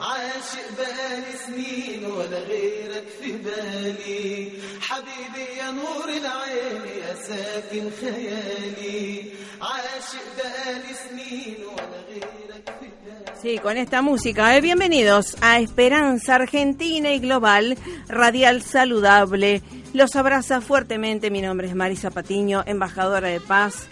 عاشق بالي سنين ولا غيرك في بالي حبيبي يا نور العين يا ساكن خيالي عاشق بالي سنين ولا غيرك في بالي Sí, con esta música. Eh, bienvenidos a Esperanza Argentina y Global, Radial Saludable. Los abraza fuertemente. Mi nombre es Marisa Patiño, embajadora de paz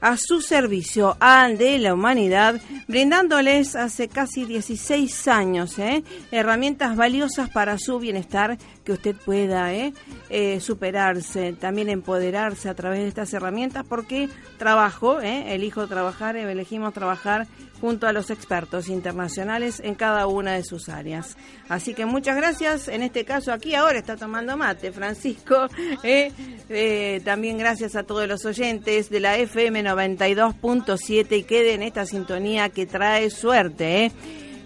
a su servicio al de la humanidad, brindándoles hace casi 16 años ¿eh? herramientas valiosas para su bienestar, que usted pueda ¿eh? Eh, superarse, también empoderarse a través de estas herramientas, porque trabajo, elijo trabajar, elegimos trabajar junto a los expertos internacionales en cada una de sus áreas. Así que muchas gracias. En este caso aquí ahora está tomando mate Francisco. ¿eh? Eh, también gracias a todos los oyentes de la FM 92.7 y quede en esta sintonía que trae suerte. ¿eh?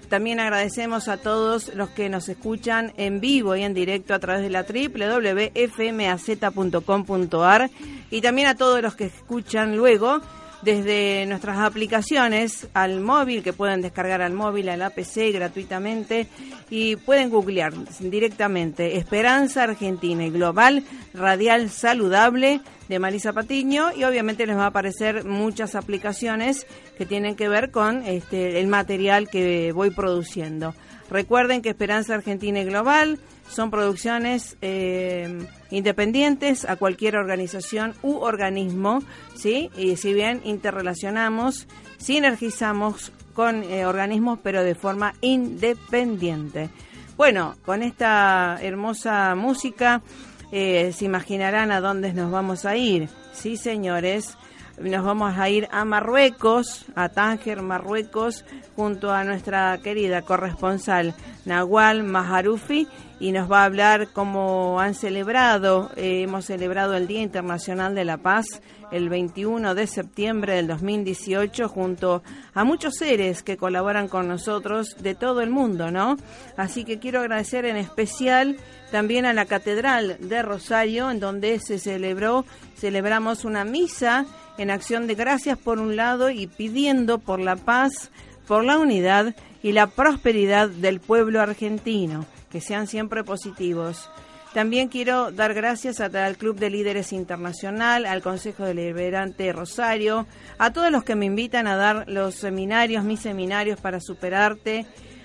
También agradecemos a todos los que nos escuchan en vivo y en directo a través de la www.fmaz.com.ar y también a todos los que escuchan luego desde nuestras aplicaciones al móvil, que pueden descargar al móvil, al APC gratuitamente y pueden googlear directamente Esperanza Argentina y Global Radial Saludable de Marisa Patiño y obviamente les va a aparecer muchas aplicaciones que tienen que ver con este, el material que voy produciendo. Recuerden que Esperanza Argentina y Global son producciones eh, independientes a cualquier organización u organismo, ¿sí? Y si bien interrelacionamos, sinergizamos con eh, organismos, pero de forma independiente. Bueno, con esta hermosa música eh, se imaginarán a dónde nos vamos a ir. Sí, señores, nos vamos a ir a Marruecos, a Tánger, Marruecos, junto a nuestra querida corresponsal Nahual Maharufi y nos va a hablar cómo han celebrado, eh, hemos celebrado el Día Internacional de la Paz el 21 de septiembre del 2018 junto a muchos seres que colaboran con nosotros de todo el mundo, ¿no? Así que quiero agradecer en especial también a la Catedral de Rosario, en donde se celebró, celebramos una misa en acción de gracias por un lado y pidiendo por la paz, por la unidad y la prosperidad del pueblo argentino que sean siempre positivos. También quiero dar gracias al Club de Líderes Internacional, al Consejo Deliberante Rosario, a todos los que me invitan a dar los seminarios, mis seminarios para superarte,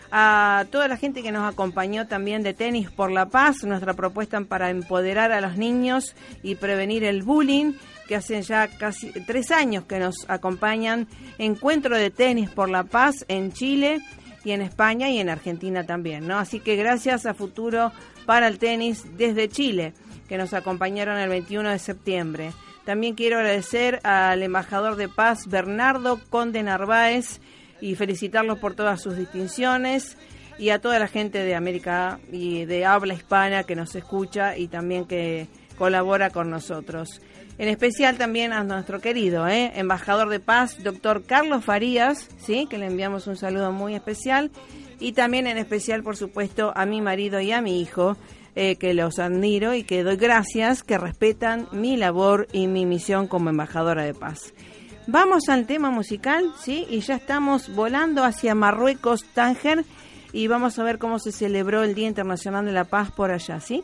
a toda la gente que nos acompañó también de Tenis por la Paz, nuestra propuesta para empoderar a los niños y prevenir el bullying, que hacen ya casi tres años que nos acompañan, Encuentro de Tenis por la Paz en Chile y en España y en Argentina también, ¿no? Así que gracias a Futuro para el Tenis desde Chile, que nos acompañaron el 21 de septiembre. También quiero agradecer al embajador de paz Bernardo Conde Narváez y felicitarlos por todas sus distinciones y a toda la gente de América y de habla hispana que nos escucha y también que colabora con nosotros. En especial también a nuestro querido ¿eh? embajador de paz, doctor Carlos Farías, ¿sí? que le enviamos un saludo muy especial. Y también en especial, por supuesto, a mi marido y a mi hijo, eh, que los admiro y que doy gracias, que respetan mi labor y mi misión como embajadora de paz. Vamos al tema musical, ¿sí? Y ya estamos volando hacia Marruecos, Tánger, y vamos a ver cómo se celebró el Día Internacional de la Paz por allá, ¿sí?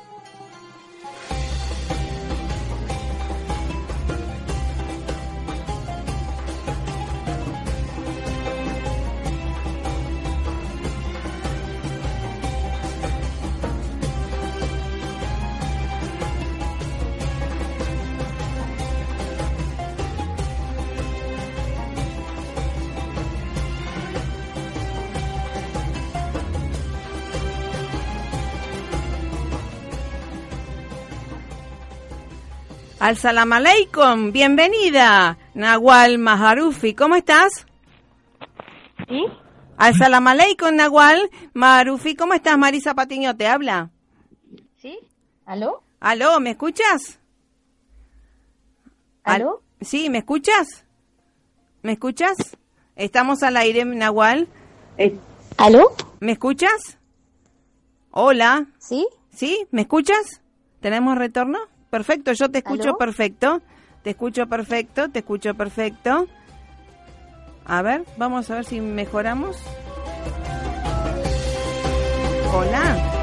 Al salam aleikum, bienvenida, Nahual Maharufi, ¿cómo estás? ¿Sí? Al salam aleikum, Nahual Maharufi, ¿cómo estás? Marisa Patiño te habla. ¿Sí? ¿Aló? ¿Aló, me escuchas? ¿Aló? Sí, ¿me escuchas? ¿Me escuchas? Estamos al aire, Nahual. Eh, ¿Aló? ¿Me escuchas? Hola. ¿Sí? ¿Sí? ¿Me escuchas? ¿Tenemos retorno? Perfecto, yo te escucho ¿Aló? perfecto. Te escucho perfecto, te escucho perfecto. A ver, vamos a ver si mejoramos. Hola.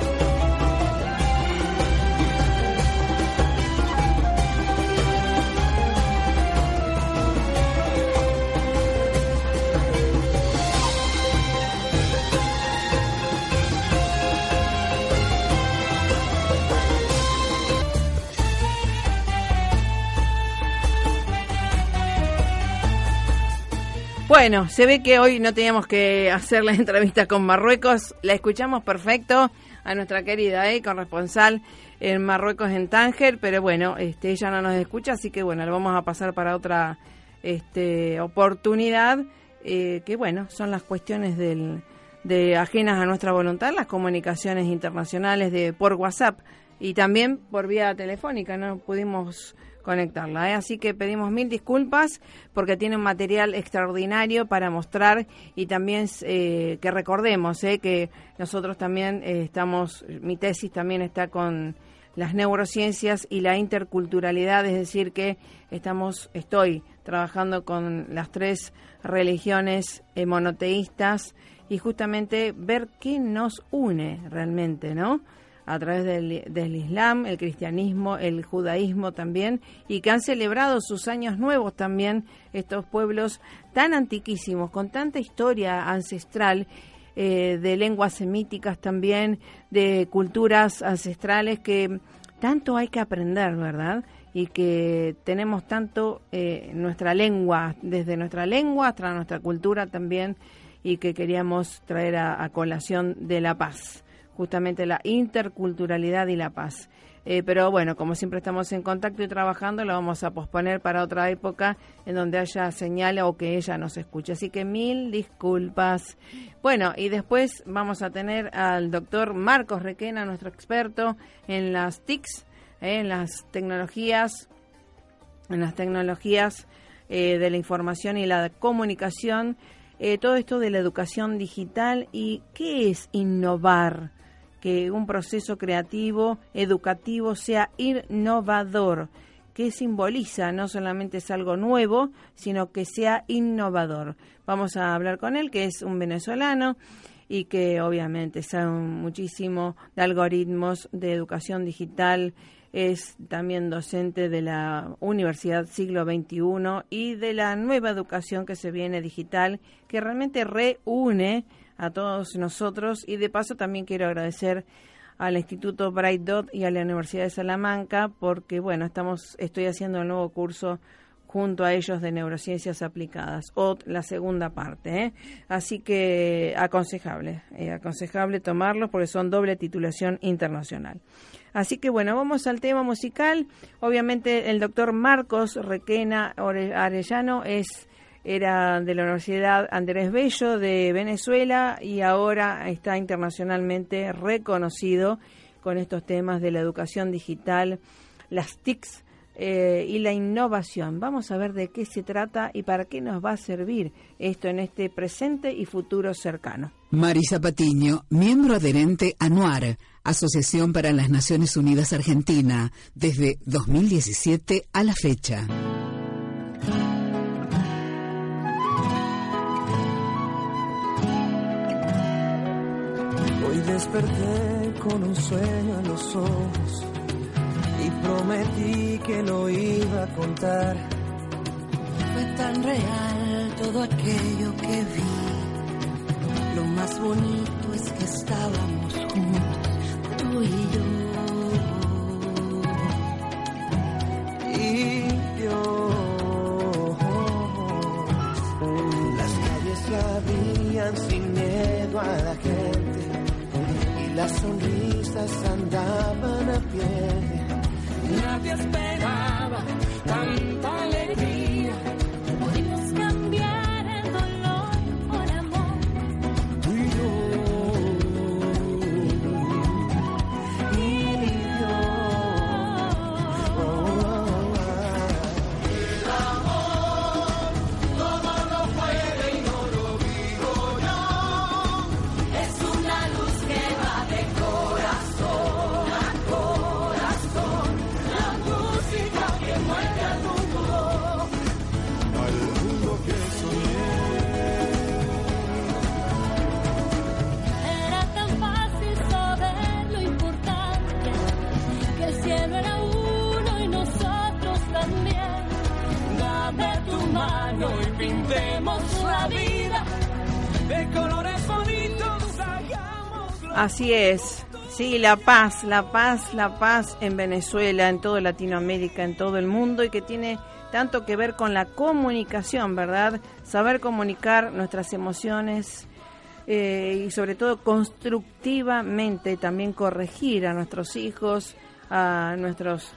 Bueno, se ve que hoy no teníamos que hacer la entrevista con Marruecos. La escuchamos perfecto a nuestra querida eh, corresponsal en Marruecos en Tánger, pero bueno, este, ella no nos escucha, así que bueno, lo vamos a pasar para otra este, oportunidad, eh, que bueno, son las cuestiones del, de ajenas a nuestra voluntad, las comunicaciones internacionales de por WhatsApp y también por vía telefónica, no pudimos conectarla. ¿eh? Así que pedimos mil disculpas porque tiene un material extraordinario para mostrar y también eh, que recordemos ¿eh? que nosotros también eh, estamos, mi tesis también está con las neurociencias y la interculturalidad, es decir, que estamos, estoy trabajando con las tres religiones monoteístas y justamente ver qué nos une realmente, ¿no? A través del, del, Islam, el cristianismo, el judaísmo también, y que han celebrado sus años nuevos también estos pueblos tan antiquísimos, con tanta historia ancestral, eh, de lenguas semíticas también, de culturas ancestrales que tanto hay que aprender, ¿verdad? Y que tenemos tanto eh, nuestra lengua, desde nuestra lengua hasta nuestra cultura también, y que queríamos traer a, a colación de la paz justamente la interculturalidad y la paz. Eh, pero bueno, como siempre estamos en contacto y trabajando, lo vamos a posponer para otra época en donde haya señal o que ella nos escuche. Así que mil disculpas. Bueno, y después vamos a tener al doctor Marcos Requena, nuestro experto en las TICs, eh, en las tecnologías, en las tecnologías eh, de la información y la comunicación. todo esto de la educación digital y qué es innovar que un proceso creativo, educativo, sea innovador, que simboliza, no solamente es algo nuevo, sino que sea innovador. Vamos a hablar con él, que es un venezolano y que obviamente sabe muchísimo de algoritmos de educación digital, es también docente de la Universidad Siglo XXI y de la nueva educación que se viene digital, que realmente reúne a todos nosotros y de paso también quiero agradecer al Instituto Bright Dot y a la Universidad de Salamanca porque bueno, estamos estoy haciendo el nuevo curso junto a ellos de neurociencias aplicadas o la segunda parte, ¿eh? así que aconsejable, eh, aconsejable tomarlos porque son doble titulación internacional. Así que bueno, vamos al tema musical. Obviamente el doctor Marcos Requena Arellano es era de la Universidad Andrés Bello de Venezuela y ahora está internacionalmente reconocido con estos temas de la educación digital, las TICs eh, y la innovación. Vamos a ver de qué se trata y para qué nos va a servir esto en este presente y futuro cercano. Marisa Patiño, miembro adherente a NUAR, Asociación para las Naciones Unidas Argentina, desde 2017 a la fecha. Hoy desperté con un sueño en los ojos y prometí que lo iba a contar. Fue tan real todo aquello que vi. Lo más bonito es que estábamos juntos sin miedo a la gente y las sonrisas andaban a pie. Nadie esperaba tanta Así es. Sí, la paz, la paz, la paz en Venezuela, en toda Latinoamérica, en todo el mundo y que tiene tanto que ver con la comunicación, ¿verdad? Saber comunicar nuestras emociones eh, y sobre todo constructivamente también corregir a nuestros hijos, a nuestros,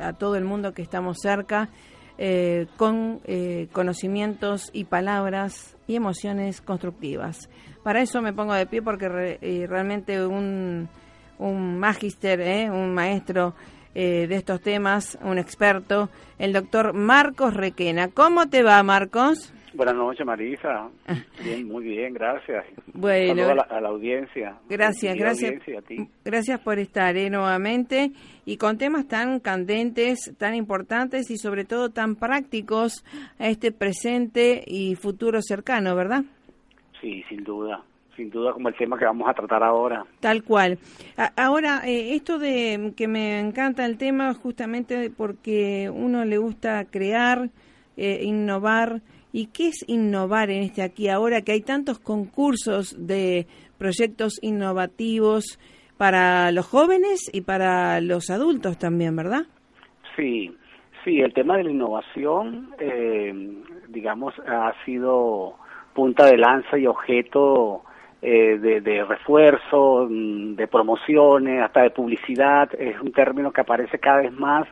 a todo el mundo que estamos cerca, eh, con eh, conocimientos y palabras y emociones constructivas. Para eso me pongo de pie porque re- realmente un, un magister, ¿eh? un maestro eh, de estos temas, un experto, el doctor Marcos Requena. ¿Cómo te va, Marcos? Buenas noches, Marisa. Bien, muy bien, gracias. Bueno, a la, a la audiencia. Gracias, gracias. audiencia, a ti. Gracias por estar eh, nuevamente y con temas tan candentes, tan importantes y sobre todo tan prácticos a este presente y futuro cercano, ¿verdad? Sí, sin duda. Sin duda, como el tema que vamos a tratar ahora. Tal cual. Ahora, eh, esto de que me encanta el tema justamente porque uno le gusta crear, eh, innovar. ¿Y qué es innovar en este aquí ahora que hay tantos concursos de proyectos innovativos para los jóvenes y para los adultos también, verdad? Sí, sí, el tema de la innovación, eh, digamos, ha sido punta de lanza y objeto eh, de, de refuerzo, mm, de promociones, hasta de publicidad. Es un término que aparece cada vez más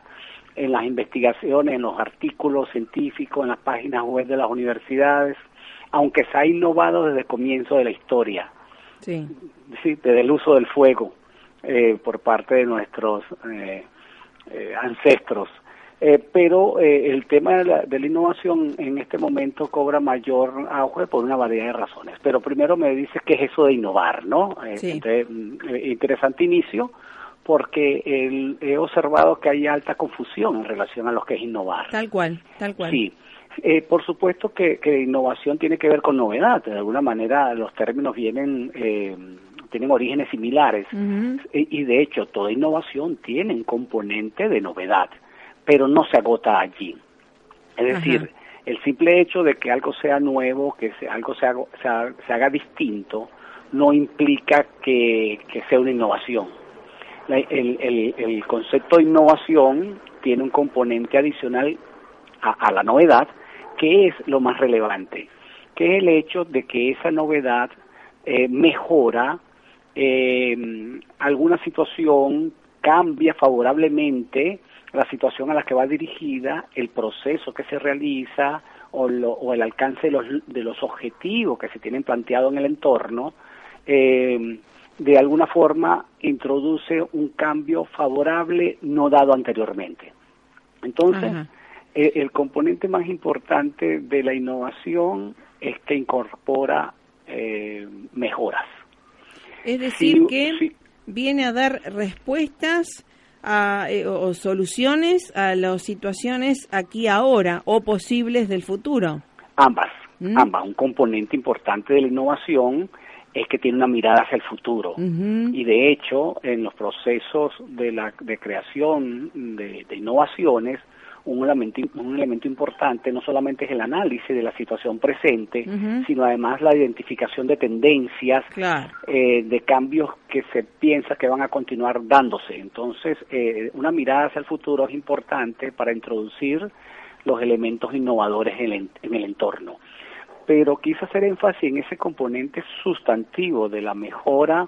en las investigaciones, en los artículos científicos, en las páginas web de las universidades, aunque se ha innovado desde el comienzo de la historia Sí. sí, desde el uso del fuego eh, por parte de nuestros eh, eh, ancestros. Eh, pero eh, el tema de la, de la innovación en este momento cobra mayor auge por una variedad de razones. Pero primero me dices qué es eso de innovar, ¿no? Eh, Sí. entonces, mm, eh, interesante inicio porque el- he observado que hay alta confusión en relación a lo que es innovar. Tal cual, tal cual. Sí, Eh, por supuesto que, que innovación tiene que ver con novedad. De alguna manera los términos vienen, eh, tienen orígenes similares. Y de hecho toda innovación tiene un componente de novedad, pero no se agota allí. Es decir, el simple hecho de que algo sea nuevo, que se- algo se haga, se haga- se haga distinto, no implica que, que sea una innovación. La- el, el- el concepto de innovación tiene un componente adicional a, a la novedad, que es lo más relevante, que es el hecho de que esa novedad eh, mejora eh, alguna situación, cambia favorablemente la situación a la que va dirigida, el proceso que se realiza o, lo- o el alcance de los, de los objetivos que se tienen planteado en el entorno, eh, de alguna forma introduce un cambio favorable no dado anteriormente. Entonces, eh, el componente más importante de la innovación es que incorpora eh, mejoras. Es decir, Sí, que sí. viene a dar respuestas a, eh, o soluciones a las situaciones aquí ahora o posibles del futuro. Ambas, Mm. ambas. Un componente importante de la innovación es que tiene una mirada hacia el futuro. Y de hecho, en los procesos de, la, de creación de, de innovaciones, un elemento, un elemento importante no solamente es el análisis de la situación presente, sino además la identificación de tendencias, Claro. eh, de cambios que se piensa que van a continuar dándose. Entonces, eh, una mirada hacia el futuro es importante para introducir los elementos innovadores en el, en el entorno. Pero quise hacer énfasis en ese componente sustantivo de la mejora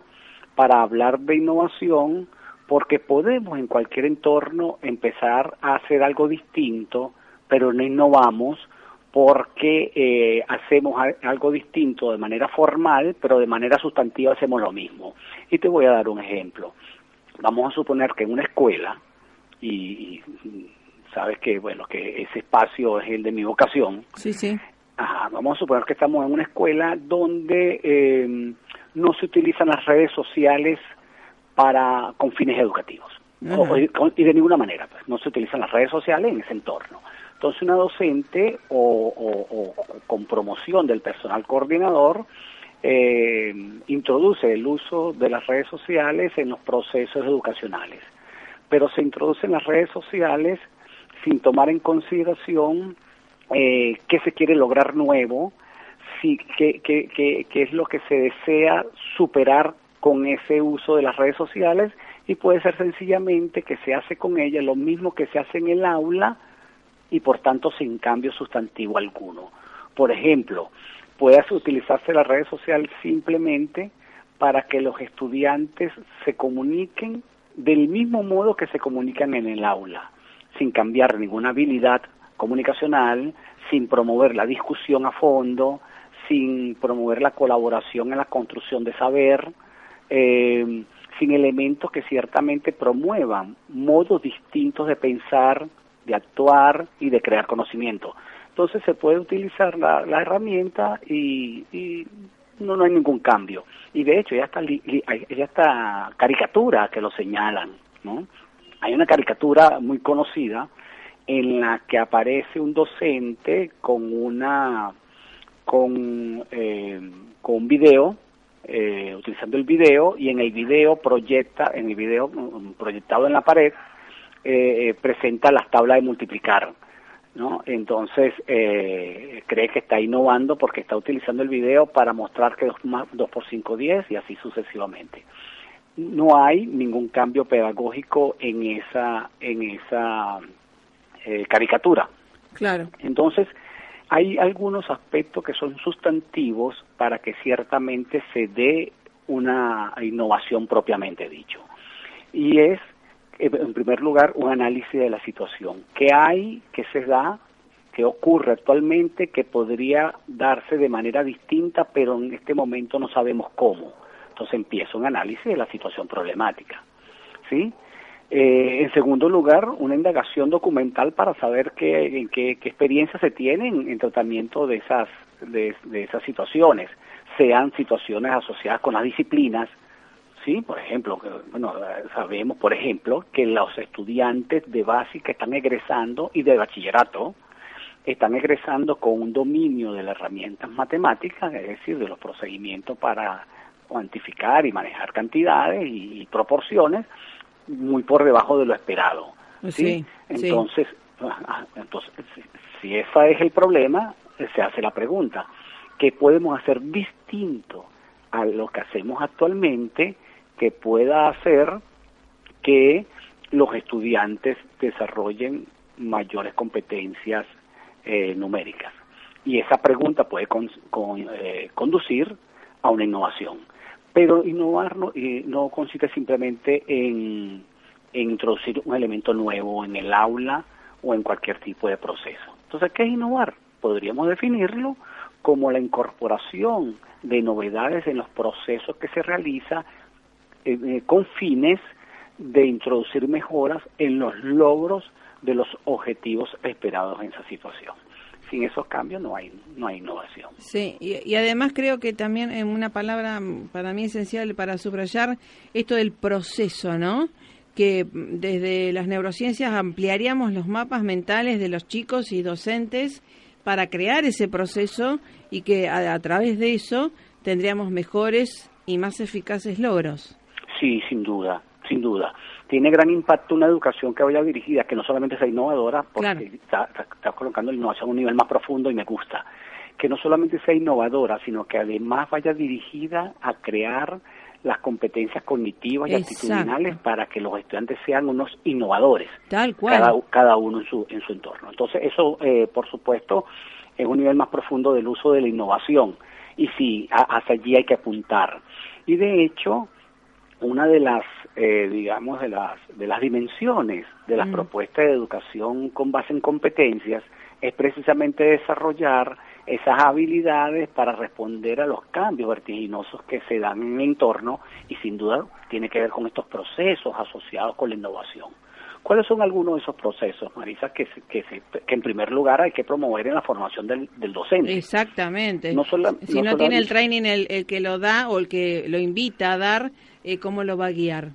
para hablar de innovación, porque podemos en cualquier entorno empezar a hacer algo distinto, pero no innovamos porque eh, hacemos algo distinto de manera formal, pero de manera sustantiva hacemos lo mismo. Y te voy a dar un ejemplo. Vamos a suponer que en una escuela, y sabes que bueno que ese espacio es el de mi vocación, Sí, sí. Ajá, vamos a suponer que estamos en una escuela donde eh, no se utilizan las redes sociales para con fines educativos. O- con- y de ninguna manera pues, no se utilizan las redes sociales en ese entorno entonces una docente o, o- o con promoción del personal coordinador eh, introduce el uso de las redes sociales en los procesos educacionales pero se introducen las redes sociales sin tomar en consideración eh, qué se quiere lograr nuevo, si, qué, qué, qué- qué es lo que se desea superar con ese uso de las redes sociales y puede ser sencillamente que se hace con ellas lo mismo que se hace en el aula y por tanto sin cambio sustantivo alguno. Por ejemplo, puede utilizarse las redes sociales simplemente para que los estudiantes se comuniquen del mismo modo que se comunican en el aula, sin cambiar ninguna habilidad comunicacional, sin promover la discusión a fondo, sin promover la colaboración en la construcción de saber, eh, sin elementos que ciertamente promuevan modos distintos de pensar, de actuar y de crear conocimiento. Entonces se puede utilizar la, herramienta y, y no, no hay ningún cambio. Y de hecho ya está, ya está caricatura que lo señalan, ¿no? Hay una caricatura muy conocida en la que aparece un docente con una con, eh, con un video eh, utilizando el video y en el video proyecta en el video mm, proyectado en la pared eh, eh, presenta las tablas de multiplicar ¿no? Entonces eh, cree que está innovando porque está utilizando el video para mostrar que 2, más, 2 por 5 10 y así sucesivamente. No hay ningún cambio pedagógico en esa en esa eh, caricatura. Claro. Entonces, hay algunos aspectos que son sustantivos para que ciertamente se dé una innovación propiamente dicho. Y es, eh, en primer lugar, un análisis de la situación. ¿Qué hay, qué se da, qué ocurre actualmente, que podría darse de manera distinta, pero en este momento no sabemos cómo? Entonces empieza un análisis de la situación problemática. ¿Sí? Eh, en segundo lugar, una indagación documental para saber qué, qué, qué experiencia se tiene en, en tratamiento de esas, de, esas situaciones, sean situaciones asociadas con las disciplinas, ¿sí? Por ejemplo, bueno, sabemos, por ejemplo, que los estudiantes de básica están egresando y de bachillerato están egresando con un dominio de las herramientas matemáticas, es decir, de los procedimientos para cuantificar y manejar cantidades y, y proporciones, muy por debajo de lo esperado. ¿sí? Sí, entonces, sí. entonces, si ese es el problema, se hace la pregunta, ¿qué podemos hacer distinto a lo que hacemos actualmente que pueda hacer que los estudiantes desarrollen mayores competencias eh, numéricas? Y esa pregunta puede con, con, eh, conducir a una innovación. Pero innovar no, eh, no consiste simplemente en, introducir un elemento nuevo en el aula o en cualquier tipo de proceso. Entonces, ¿qué es innovar? Podríamos definirlo como la incorporación de novedades en los procesos que se realiza eh, con fines de introducir mejoras en los logros de los objetivos esperados en esa situación. Sin esos cambios no hay no hay innovación. Sí, y, y además creo que también en una palabra para mí esencial para subrayar esto del proceso, ¿no? que desde las neurociencias ampliaríamos los mapas mentales de los chicos y docentes para crear ese proceso y que a, a través de eso tendríamos mejores y más eficaces logros. Sí, sin duda, sin duda. Tiene gran impacto una educación que vaya dirigida, que no solamente sea innovadora, porque Claro. está, está- colocando la innovación a un nivel más profundo y me gusta. Que no solamente sea innovadora, sino que además vaya dirigida a crear las competencias cognitivas y Exacto. actitudinales para que los estudiantes sean unos innovadores Tal cual. cada, cada uno en su, en su entorno. Entonces, eso, eh, por supuesto, es un nivel más profundo del uso de la innovación. Y sí, a- hacia allí hay que apuntar. Y de hecho, una de las, eh, digamos, de las, de las dimensiones de las Mm. propuestas de educación con base en competencias es precisamente desarrollar esas habilidades para responder a los cambios vertiginosos que se dan en el entorno y sin duda tiene que ver con estos procesos asociados con la innovación. ¿Cuáles son algunos de esos procesos, Marisa, que, se- que, se- que en primer lugar hay que promover en la formación del, del docente? Exactamente. No si no no, tiene el training el, el que lo da o el que lo invita a dar, eh, ¿cómo lo va a guiar?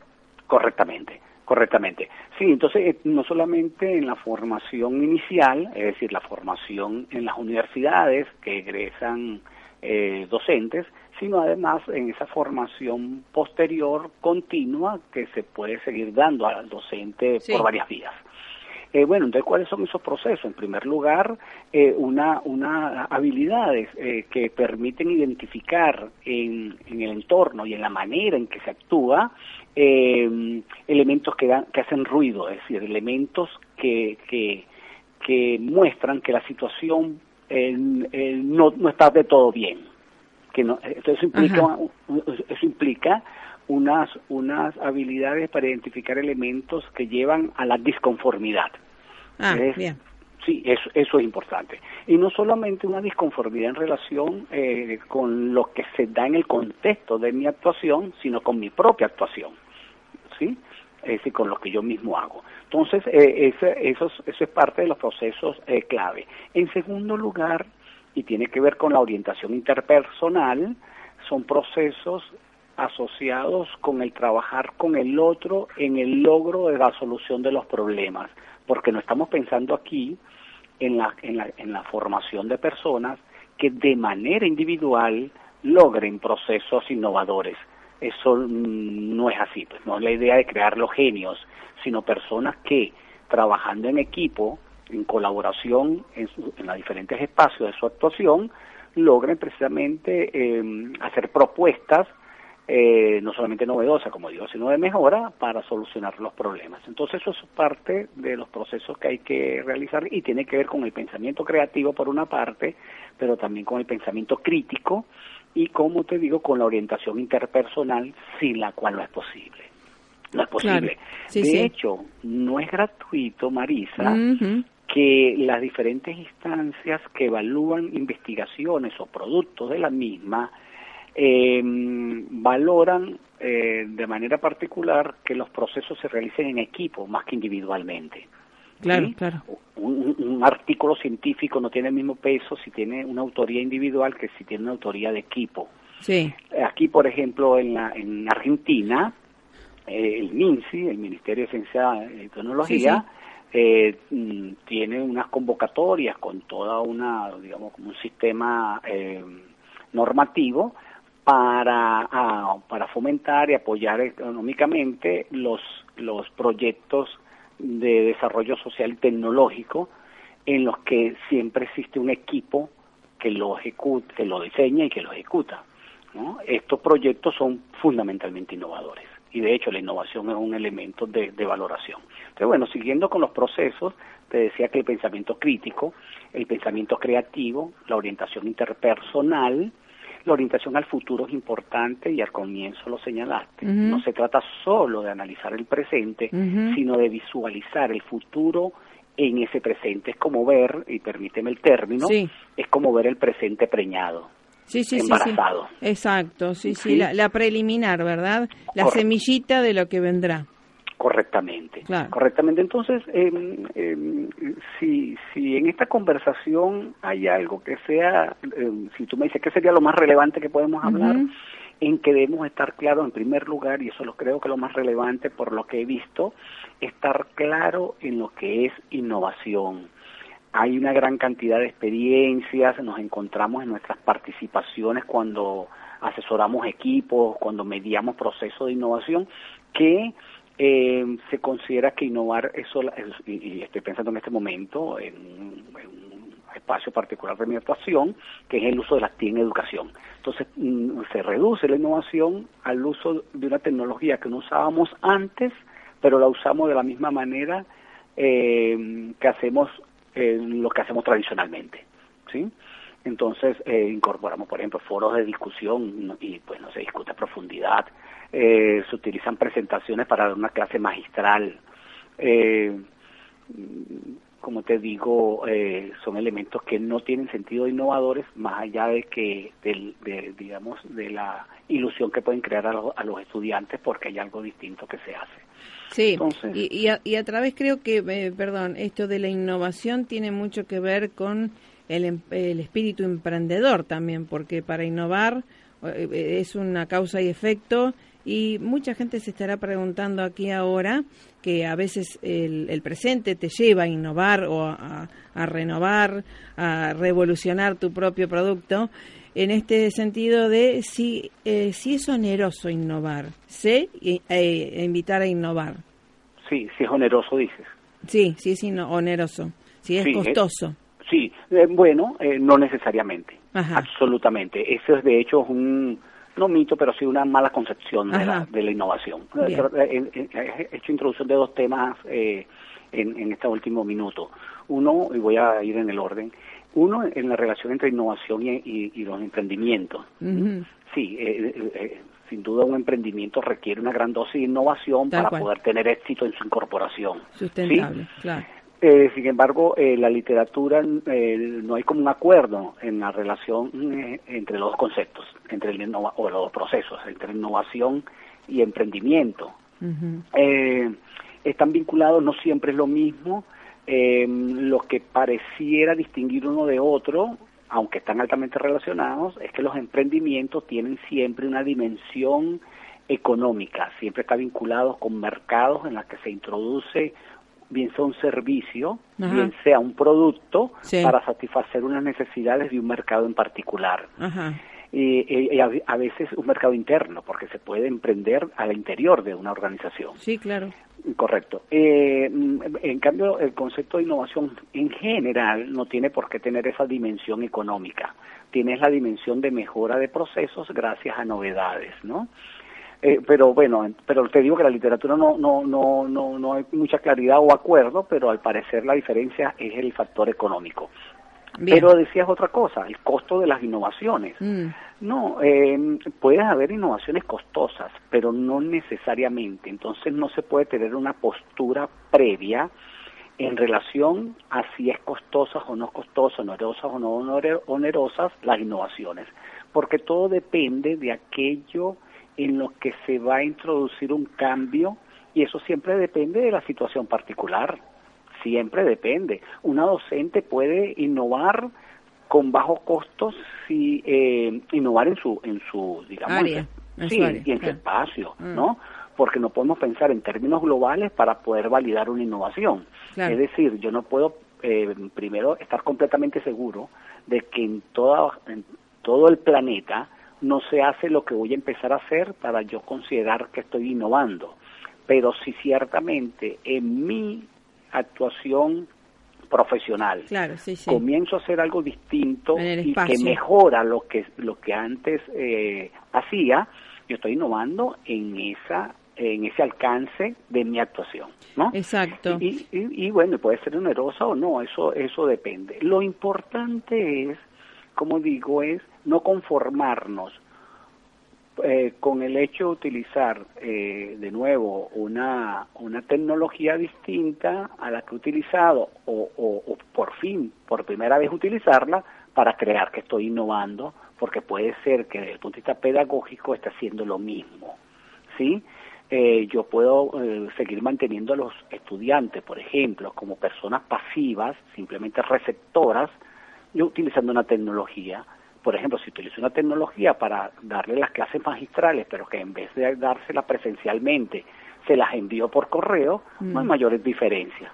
Correctamente, correctamente. Sí, entonces eh, no solamente en la formación inicial, es decir, la formación en las universidades que egresan eh, docentes, sino además en esa formación posterior continua que se puede seguir dando al docente Sí. por varias vías. Eh, bueno, entonces, ¿cuáles son esos procesos? En primer lugar, eh, una, una habilidades eh, que permiten identificar en, en el entorno y en la manera en que se actúa eh, elementos que, dan, que hacen ruido, es decir, elementos que, que, que muestran que la situación eh, eh, no, no está de todo bien. Que no, entonces eso implica, Ajá. eso implica unas, unas habilidades para identificar elementos que llevan a la disconformidad. Ah, bien. Sí, eso, eso es importante. Y no solamente una disconformidad en relación eh, con lo que se da en el contexto de mi actuación, sino con mi propia actuación, ¿sí? Es decir, con lo que yo mismo hago. Entonces, eh, ese, eso, es- eso es parte de los procesos eh, clave. En segundo lugar, y tiene que ver con la orientación interpersonal, son procesos asociados con el trabajar con el otro en el logro de la solución de los problemas, porque no estamos pensando aquí en la, en la, en la formación de personas que de manera individual logren procesos innovadores. Eso no es así, pues no es la idea de crear los genios, sino personas que trabajando en equipo, en colaboración en, su- en los diferentes espacios de su actuación, logren precisamente eh, hacer propuestas eh, no solamente novedosas, como digo, sino de mejora para solucionar los problemas. Entonces eso es parte de los procesos que hay que realizar y tiene que ver con el pensamiento creativo por una parte, pero también con el pensamiento crítico y, como te digo, con la orientación interpersonal sin la cual no es posible. No es posible. Claro. Sí, de sí. hecho, no es gratuito, Marisa, que las diferentes instancias que evalúan investigaciones o productos de la misma eh, valoran eh, de manera particular que los procesos se realicen en equipo más que individualmente. Claro, ¿sí? claro. Un, un- un artículo científico no tiene el mismo peso si tiene una autoría individual que si tiene una autoría de equipo. Sí. Aquí, por ejemplo, en, la, en Argentina, eh, el MINSI, el Ministerio de Ciencia y Tecnología, eh, mm, tiene unas convocatorias con toda una, digamos, como un sistema eh, normativo para, para fomentar y apoyar económicamente los, los proyectos de desarrollo social y tecnológico en los que siempre existe un equipo que lo ejecuta, que lo diseña y que lo ejecuta. Estos proyectos son fundamentalmente innovadores y de hecho la innovación es un elemento de, de valoración. Entonces, bueno, siguiendo con los procesos, te decía que el pensamiento crítico, el pensamiento creativo, la orientación interpersonal, la orientación al futuro es importante y al comienzo lo señalaste. No se trata solo de analizar el presente, sino de visualizar el futuro en ese presente. Es como ver, y permíteme el término, Sí. es como ver el presente preñado. Sí, sí, sí, sí. embarazado. Exacto, sí, sí, Sí. La, la preliminar, ¿verdad? La Correcto. semillita de lo que vendrá. Correctamente. Claro. Correctamente. Entonces, em, si, si en esta conversación hay algo que sea, em, si tú me dices qué sería lo más relevante que podemos hablar, en que debemos estar claros en primer lugar, y eso lo creo que es lo más relevante por lo que he visto, estar claro en lo que es innovación. Hay una gran cantidad de experiencias, nos encontramos en nuestras participaciones cuando asesoramos equipos, cuando mediamos procesos de innovación, que eh, se considera que innovar es, sola- es- y, y estoy pensando en este momento en, un- espacio particular de mi actuación, que es el uso de la TIC en educación. Entonces, mm, se reduce la innovación al uso de una tecnología que no usábamos antes, pero la usamos de la misma manera eh, que hacemos eh, lo que hacemos tradicionalmente, ¿sí? Entonces eh, incorporamos, por ejemplo, foros de discusión y pues no se discute a profundidad, eh, se utilizan presentaciones para dar una clase magistral, eh, mm, como te digo, eh, son elementos que no tienen sentido innovadores, más allá de que, del, de, digamos, de la ilusión que pueden crear a, lo- a los estudiantes porque hay algo distinto que se hace. Sí, Entonces- y, y, a, y a través creo que, eh, perdón, esto de la innovación tiene mucho que ver con el, em- el espíritu emprendedor también, porque para innovar eh, eh, es una causa y efecto y mucha gente se estará preguntando aquí ahora que a veces el, el presente te lleva a innovar o a, a renovar, a revolucionar tu propio producto. En este sentido de si, eh, si es oneroso innovar, sé eh, invitar a innovar. Sí, si es oneroso, dices. Sí, sí es oneroso, si es Sí, costoso. Sí, eh, bueno, eh, no necesariamente, Ajá. absolutamente. Eso es de hecho es un, no mito, pero sí una mala concepción de la, de la innovación. Eh, eh, eh, He hecho introducción de dos temas eh, en, en este último minuto. Uno, y voy a ir en el orden, uno en la relación entre innovación y, y- y los emprendimientos. Sí, eh, sin duda un emprendimiento requiere una gran dosis de innovación Tal para cual. poder tener éxito en su incorporación. ¿sí? Sustentable, claro. Eh, sin embargo, eh, la literatura eh, no hay como un acuerdo en la relación eh, entre los conceptos, entre el innova- o los procesos, entre innovación y emprendimiento. Eh, están vinculados, no siempre es lo mismo. eh, lo que pareciera distinguir uno de otro, aunque están altamente relacionados, es que los emprendimientos tienen siempre una dimensión económica, siempre está vinculado con mercados en los que se introduce bien sea un servicio, Ajá. bien sea un producto, Sí. para satisfacer unas necesidades de un mercado en particular. Ajá. A, a veces un mercado interno, porque se puede emprender al interior de una organización. Sí, claro. Correcto. Eh, en cambio, el concepto de innovación en general no tiene por qué tener esa dimensión económica. Tiene la dimensión de mejora de procesos gracias a novedades, ¿no? Eh, pero bueno, en- pero te digo que la literatura no, no, no, no, no hay mucha claridad o acuerdo, pero al parecer la diferencia es el factor económico. Bien. Pero decías otra cosa, el costo de las innovaciones. Mm. No, eh, puede haber innovaciones costosas, pero no necesariamente. Entonces no se puede tener una postura previa en relación a si es costosas o no costosas, onerosas o no oner- onerosas las innovaciones, porque todo depende de aquello en lo que se va a introducir un cambio y eso siempre depende de la situación particular, siempre depende. Una docente puede innovar con bajos costos si eh, innovar en su en su digamos Área, en- sí, su área, y en su espacio, Mm. ¿no? Porque no podemos pensar en términos globales para poder validar una innovación. Claro. Es decir, yo no puedo eh, primero estar completamente seguro de que en toda en todo el planeta no se hace lo que voy a empezar a hacer para yo considerar que estoy innovando. Pero si ciertamente en mi actuación profesional Claro, sí, sí. comienzo a hacer algo distinto y que mejora lo que lo que antes eh, hacía, yo estoy innovando en esa en ese alcance de mi actuación, ¿no? Exacto. Y, y, y bueno, puede ser onerosa o no, eso eso depende. Lo importante es, como digo, es no conformarnos eh, con el hecho de utilizar eh, de nuevo una, una tecnología distinta a la que he utilizado o, o- por fin, por primera vez utilizarla para crear que estoy innovando, porque puede ser que desde el punto de vista pedagógico esté haciendo lo mismo. ¿sí? Eh, yo puedo eh, seguir manteniendo a los estudiantes, por ejemplo, como personas pasivas, simplemente receptoras, yo utilizando una tecnología. Por ejemplo, si utilizo una tecnología para darle las clases magistrales, pero que en vez de dársela presencialmente, se las envío por correo, no hay mayores diferencias.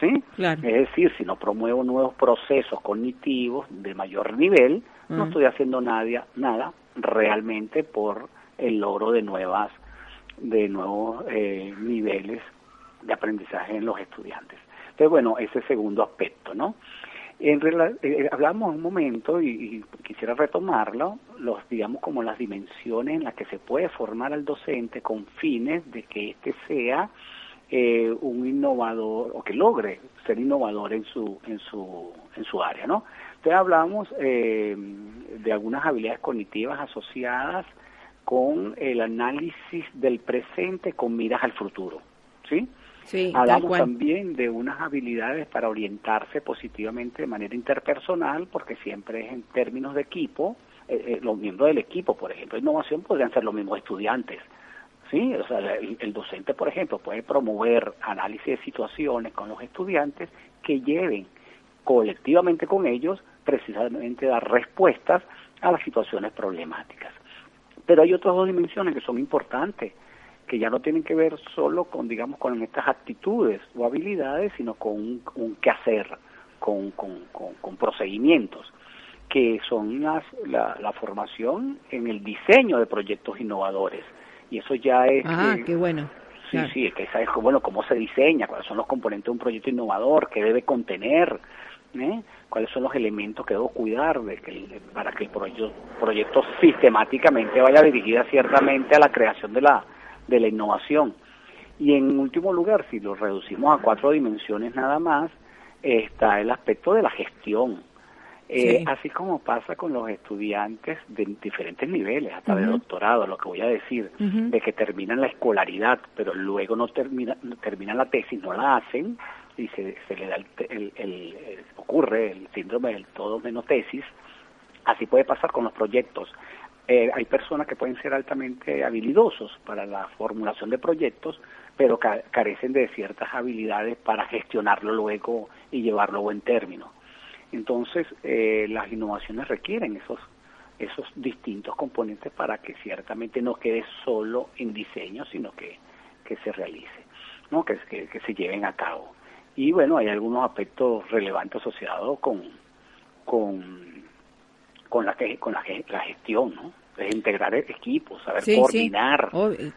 ¿Sí? Claro. Es decir, si no promuevo nuevos procesos cognitivos de mayor nivel, no Mm. estoy haciendo nada, nada realmente por el logro de nuevas de nuevos eh, niveles de aprendizaje en los estudiantes. Entonces, bueno, ese segundo aspecto, ¿no? En rela- eh, hablamos un momento y, y quisiera retomarlo, los digamos como las dimensiones en las que se puede formar al docente con fines de que éste sea eh, un innovador o que logre ser innovador en su en su en su área, ¿no? Entonces hablamos eh, de algunas habilidades cognitivas asociadas con el análisis del presente con miras al futuro, ¿sí? Sí, Hablamos también de unas habilidades para orientarse positivamente de manera interpersonal, porque siempre es en términos de equipo, eh, eh, los miembros del equipo, por ejemplo, innovación podrían ser los mismos estudiantes. Sí, o sea, el, el docente, por ejemplo, puede promover análisis de situaciones con los estudiantes que lleven colectivamente con ellos precisamente dar respuestas a las situaciones problemáticas. Pero hay otras dos dimensiones que son importantes, que ya no tienen que ver solo con, digamos, con estas actitudes o habilidades, sino con un, un quehacer, con, con, con, con procedimientos, que son las, la, la formación en el diseño de proyectos innovadores. Y eso ya es... Ah, eh, qué bueno. Sí, Claro. sí, es que sabes bueno, cómo se diseña, cuáles son los componentes de un proyecto innovador, qué debe contener, ¿eh? cuáles son los elementos que debo cuidar de que el- para que el proyecto, proyecto sistemáticamente vaya dirigida ciertamente a la creación de la, de la innovación. Y en último lugar, si lo reducimos a cuatro dimensiones nada más, está el aspecto de la gestión. Eh, Sí. Así como pasa con los estudiantes de diferentes niveles, hasta de doctorado, lo que voy a decir, de que terminan la escolaridad, pero luego no termina, no terminan la tesis, no la hacen, y se, se le da el- el- el- ocurre el síndrome del todo menos tesis, así puede pasar con los proyectos. Eh, hay personas que pueden ser altamente habilidosos para la formulación de proyectos, pero ca- carecen de ciertas habilidades para gestionarlo luego y llevarlo a buen término. Entonces, eh, las innovaciones requieren esos esos distintos componentes para que ciertamente no quede solo en diseño, sino que, que se realice, ¿no? que, que, que se lleven a cabo. Y bueno, hay algunos aspectos relevantes asociados con, con, con, la, que- con la, la gestión, ¿no? Es integrar equipos, saber Sí, sí. coordinar.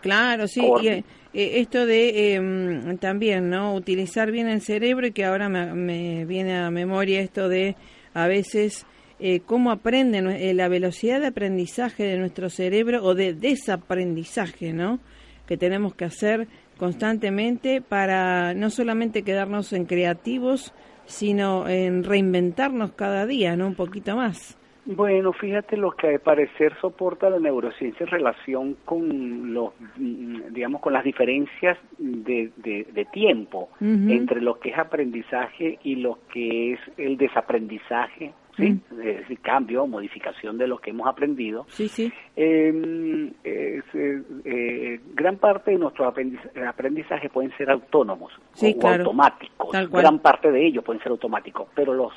Claro, sí. Y, eh, eh, esto de eh, también, ¿no? Utilizar bien el cerebro y que ahora me, me viene a memoria esto de a veces eh, cómo aprende nue- eh, la velocidad de aprendizaje de nuestro cerebro o de desaprendizaje, ¿no? Que tenemos que hacer constantemente para no solamente quedarnos en creativos, sino en reinventarnos cada día, ¿no? Un poquito más. Bueno, fíjate lo que al parecer soporta la neurociencia en relación con los, mm, digamos, con las diferencias de, de- de tiempo entre lo que es aprendizaje y lo que es el desaprendizaje, ¿sí? Es decir, cambio o modificación de lo que hemos aprendido. Sí, sí. Eh, es, eh, eh, gran parte de nuestros aprendiz- aprendizaje pueden ser autónomos Sí, o, o claro. automáticos. Tal cual. Gran parte de ellos pueden ser automáticos, pero los,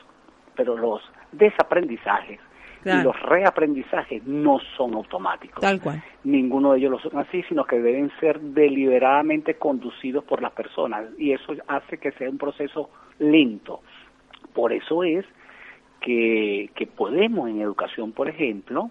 pero los desaprendizajes Claro. y los reaprendizajes no son automáticos. Tal cual. Ninguno de ellos lo son así, sino que deben ser deliberadamente conducidos por las personas y eso hace que sea un proceso lento. Por eso es que, que podemos en educación, por ejemplo,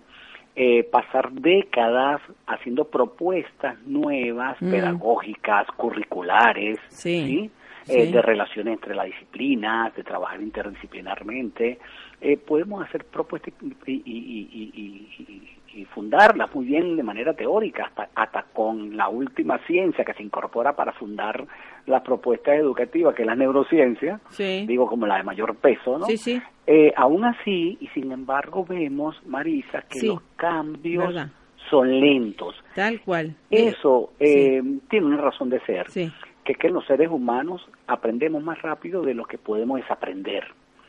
eh, pasar décadas haciendo propuestas nuevas, Mm. pedagógicas, curriculares, Sí, sí. de relaciones entre las disciplinas, de trabajar interdisciplinarmente. Eh, podemos hacer propuestas y, y- y- y- fundarlas muy bien de manera teórica, hasta, hasta con la última ciencia que se incorpora para fundar las propuestas educativas, que es la neurociencia, Sí. digo como la de mayor peso, ¿no? Sí, sí. Eh, aún así, y sin embargo vemos, Marisa, que los cambios verdad. son lentos. Tal cual. Eso sí. eh, tiene una razón de ser, Sí. Que es que los seres humanos aprendemos más rápido de lo que podemos desaprender.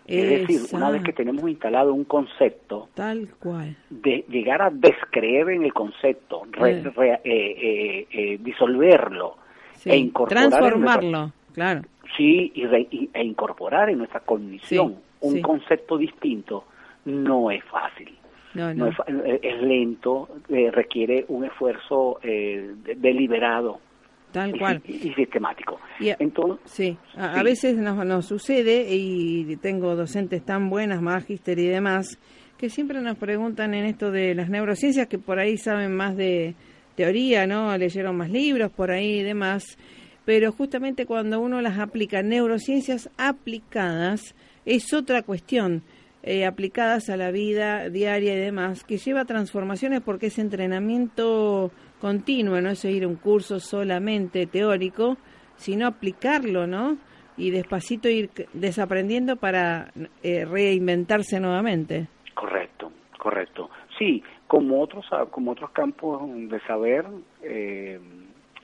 Es decir, una vez que tenemos instalado un concepto, tal cual, de llegar a descreer en el concepto, re, re, eh, eh, disolverlo sí. e incorporar transformarlo, nuestra, claro. Sí, y, re, y, e incorporar en nuestra cognición Sí, un sí. concepto distinto no es fácil. No, No no. es, eh, es lento, eh, requiere un esfuerzo eh, de- deliberado Tal cual. y- y sistemático. Y a- Entonces, Sí, a, veces nos, nos sucede y tengo docentes tan buenas, magíster y demás, que siempre nos preguntan en esto de las neurociencias, que por ahí saben más de teoría, ¿no? Leyeron más libros por ahí y demás, pero justamente cuando uno las aplica, neurociencias aplicadas, es otra cuestión. eh, aplicadas a la vida diaria y demás, que lleva transformaciones porque es entrenamiento continuo, no es ir un curso solamente teórico, sino aplicarlo, ¿no? Y despacito ir desaprendiendo para eh, reinventarse nuevamente. Correcto, correcto. Sí, como otros como otros campos de saber, eh,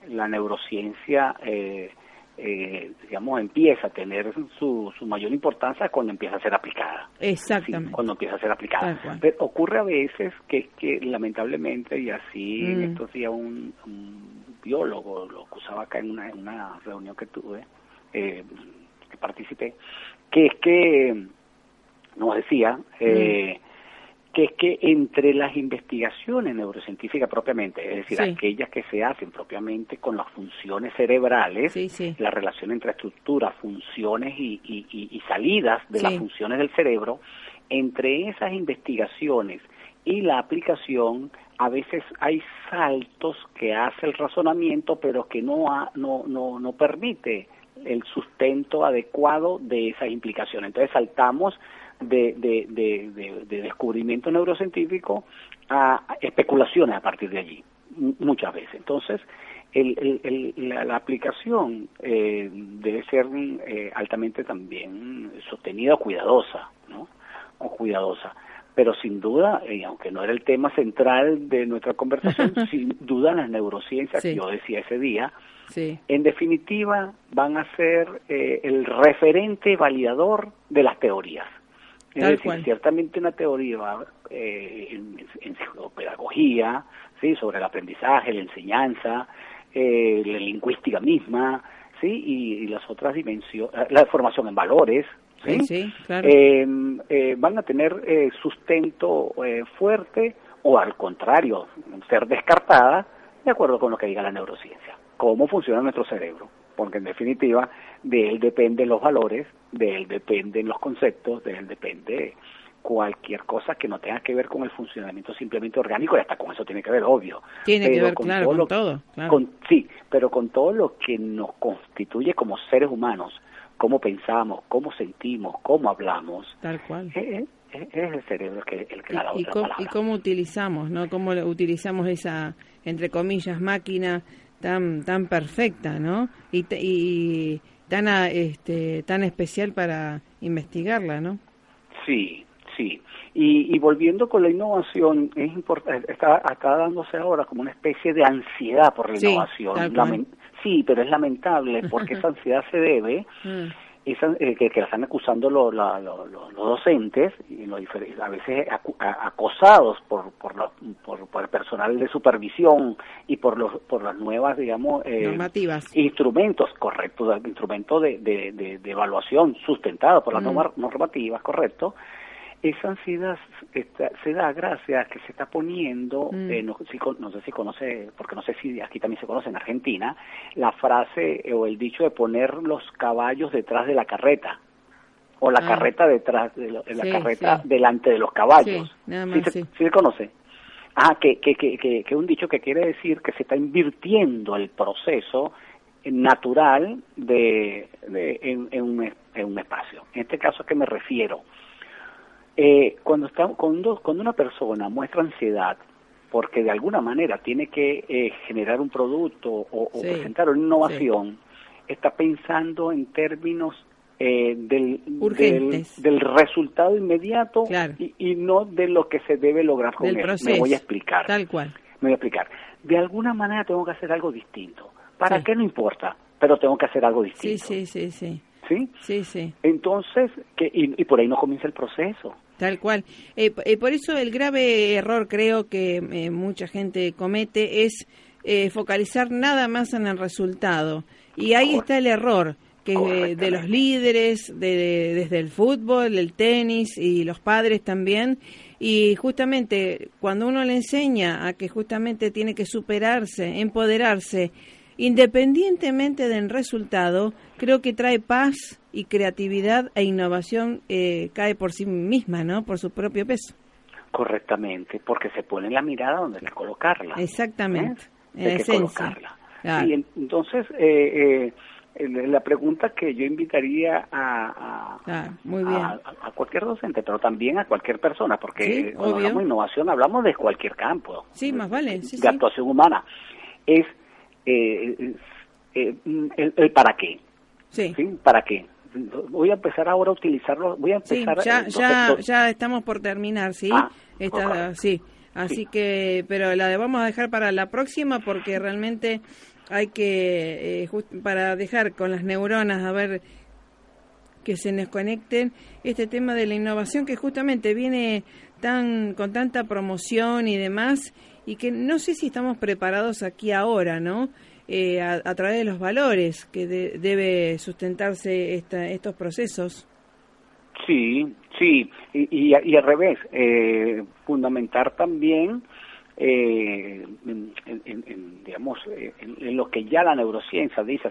la neurociencia, eh, eh, digamos, empieza a tener su, su mayor importancia cuando empieza a ser aplicada. Sí, Exactamente. cuando empieza a ser aplicada. Pero ocurre a veces que, que lamentablemente, y así en Mm. estos días un, un biólogo lo acusaba acá en una, en una reunión que tuve, eh, que participé, que es que nos decía eh, que es que entre las investigaciones neurocientíficas propiamente, es decir, Sí. aquellas que se hacen propiamente con las funciones cerebrales, Sí, sí. la relación entre estructuras, funciones y, y- y- y salidas de las funciones del cerebro, entre esas investigaciones y la aplicación, a veces hay saltos que hace el razonamiento, pero que no, ha- no, no, no permite el sustento adecuado de esas implicaciones. Entonces saltamos de, de, de, de- de descubrimiento neurocientífico a especulaciones a partir de allí, muchas veces. Entonces, el, el- el- la, la aplicación eh, debe ser eh, altamente también sostenida o cuidadosa, ¿no? O cuidadosa. Pero sin duda, eh, aunque no era el tema central de nuestra conversación, sin duda las neurociencias, Sí. que yo decía ese día, Sí, en definitiva van a ser eh, el referente validador de las teorías. Es Tal decir, cual. ciertamente una teoría eh, en, en pedagogía, ¿sí? sobre el aprendizaje, la enseñanza, eh, la lingüística misma, ¿sí? y, y las otras dimensiones, la formación en valores, ¿sí? sí, claro. eh, eh, van a tener eh, sustento eh, fuerte o al contrario, ser descartada de acuerdo con lo que diga la neurociencia. Cómo funciona nuestro cerebro, porque en definitiva de él dependen los valores, de él dependen los conceptos, de él depende cualquier cosa que no tenga que ver con el funcionamiento simplemente orgánico y hasta con eso tiene que ver, obvio. Tiene que ver, claro, con lo- todo, claro. con- sí, pero con todo lo que nos constituye como seres humanos, cómo pensamos, cómo sentimos, cómo hablamos, Tal cual. es, es- el cerebro que, el que da la y, otra cómo, palabra. y cómo utilizamos, ¿no? Cómo utilizamos esa, entre comillas, máquina tan tan perfecta, ¿no? Y, y tan a- este tan especial para investigarla, ¿no? Sí, sí. Y, y volviendo con la innovación, es importante, está, está dándose ahora como una especie de ansiedad por la Sí, innovación. sí, pero es lamentable porque esa ansiedad se debe Eh, que, que la están acusando lo- la- lo- lo- los docentes y los a veces acosados por por, por por el personal de supervisión y por los por las nuevas digamos eh, Normativas. instrumentos correctos instrumentos de, de, de- de evaluación sustentados por las Mm. norma- normativas correcto esa ansiedad está- se da gracias a que se está poniendo, Mm. eh, no, si no sé si conoce, porque no sé si aquí también se conoce en Argentina, la frase eh, o el dicho de poner los caballos detrás de la carreta o la Ah. carreta detrás de lo- la Sí, carreta sí. delante de los caballos. Sí, nada ¿Sí más, se, sí. sí se conoce? Ah, que, que, que, que, que un dicho que quiere decir que se está invirtiendo el proceso natural de, de- en, en un, en un espacio. En este caso, ¿a qué me refiero? Eh, cuando, está, cuando, cuando una persona muestra ansiedad porque de alguna manera tiene que eh, generar un producto o, o Sí, presentar una innovación, está pensando en términos eh, del, del, resultado inmediato Claro. y, y no de lo que se debe lograr con Del él. proceso. Me voy a explicar. Tal cual. Me voy a explicar. De alguna manera tengo que hacer algo distinto. ¿Para Sí. qué no importa? Pero tengo que hacer algo Sí, distinto. sí, sí, sí. ¿sí? Sí, sí. Entonces, que, y, por ahí no comienza el proceso. Tal cual. Eh, eh, por eso el grave error creo que eh, mucha gente comete es focalizar nada más en el resultado. Y ahí está el error que de los líderes, de, desde el fútbol, el tenis y los padres también. Y justamente cuando uno le enseña a que justamente tiene que superarse, empoderarse, independientemente del resultado, creo que trae paz y creatividad e innovación eh, cae por sí misma, ¿no? Por su propio peso. Correctamente, porque se pone la mirada donde hay que colocarla. Exactamente, ¿eh? en esencia. Y entonces, eh, eh, la pregunta que yo invitaría a, a, cualquier docente, pero también a cualquier persona, porque cuando hablamos de innovación hablamos de cualquier campo. Sí, más vale. de actuación humana. Es eh, eh, el, para qué. Sí. ¿Para qué? Voy a empezar ahora a utilizarlo. Voy a empezar. ya, ya, ya estamos por terminar, sí. Ah, sí. Así que, pero la vamos a dejar para la próxima porque realmente hay que, eh, para dejar con las neuronas, a ver que se nos conecten, este tema de la innovación que justamente viene tan con tanta promoción y demás, y que no sé si estamos preparados aquí ahora, ¿no? Eh, a, través de los valores que debe sustentarse esta, estos procesos. Sí, sí, y, y, al revés, eh, fundamentar también eh, en, digamos, eh, en, lo que ya la neurociencia dice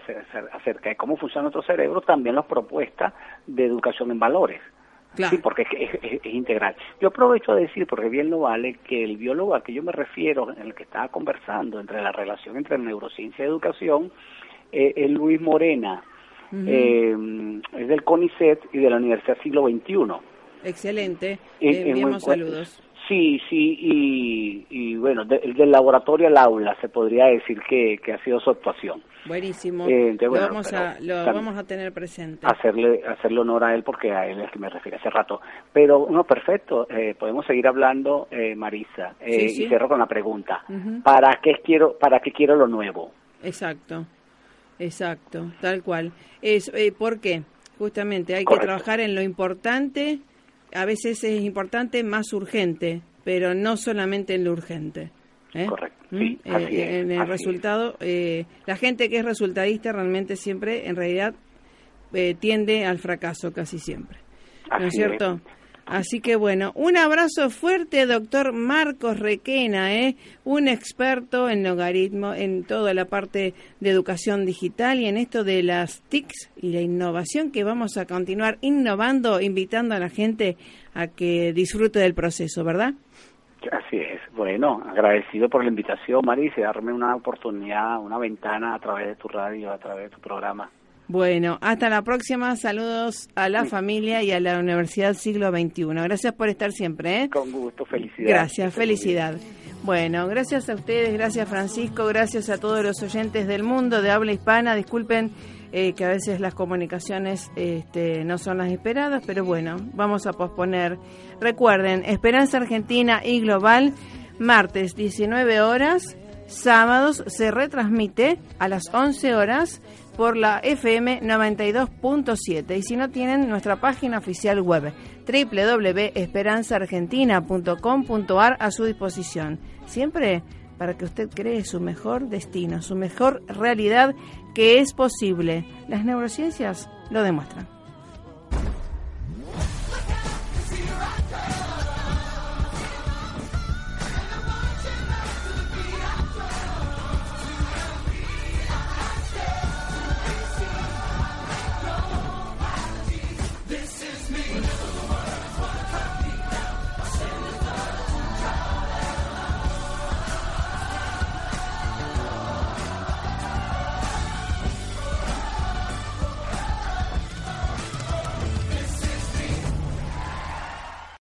acerca de cómo funciona nuestro cerebro, también las propuestas de educación en valores. Sí, porque es, integral. Yo aprovecho a decir, porque bien lo vale, que el biólogo al que yo me refiero, en el que estaba conversando entre la relación entre neurociencia y educación, eh, es Luis Morena, eh, es del CONICET y de la Universidad Siglo XXI. Excelente, enviamos saludos. Sí, sí, y, y bueno, del laboratorio al aula se podría decir que, que ha sido su actuación. Buenísimo. Eh, lo, vamos a, lo vamos a tener presente. Hacerle, hacerle honor a él porque a él es que me refiero hace rato. Pero, no, perfecto, eh, podemos seguir hablando, eh, Marisa. Eh, Y cierro con la pregunta. ¿Para, qué quiero, ¿Para qué quiero lo nuevo? Exacto, exacto, tal cual. Es, eh, ¿Por qué? Justamente hay que trabajar en lo importante a veces es importante más urgente, pero no solamente en lo urgente. ¿eh? Correcto. ¿Mm? Sí, eh, en el resultado, eh, la gente que es resultadista realmente siempre, en realidad, tiende al fracaso casi siempre. ¿No es cierto? Así que bueno, un abrazo fuerte, doctor Marcos Requena, ¿eh? un experto en logaritmo, en toda la parte de educación digital y en esto de las TICs y la innovación que vamos a continuar innovando, invitando a la gente a que disfrute del proceso, ¿verdad? Así es. Bueno, agradecido por la invitación, Marisa, darme una oportunidad, una ventana a través de tu radio, a través de tu programa. Bueno, hasta la próxima. Saludos a la familia y a la Universidad Siglo XXI. Gracias por estar siempre. ¿eh? Con gusto, felicidad. Gracias, felicidad. Bueno, gracias a ustedes, gracias Francisco, gracias a todos los oyentes del mundo de habla hispana. Disculpen eh, que a veces las comunicaciones este, no son las esperadas, pero bueno, vamos a posponer. Recuerden, Esperanza Argentina y Global, martes 19 horas, sábados se retransmite a las 11 horas por la FM 92.7 y si no tienen nuestra página oficial web www.esperanzaargentina.com.ar a su disposición. Siempre para que usted cree su mejor destino, su mejor realidad que es posible. Las neurociencias lo demuestran.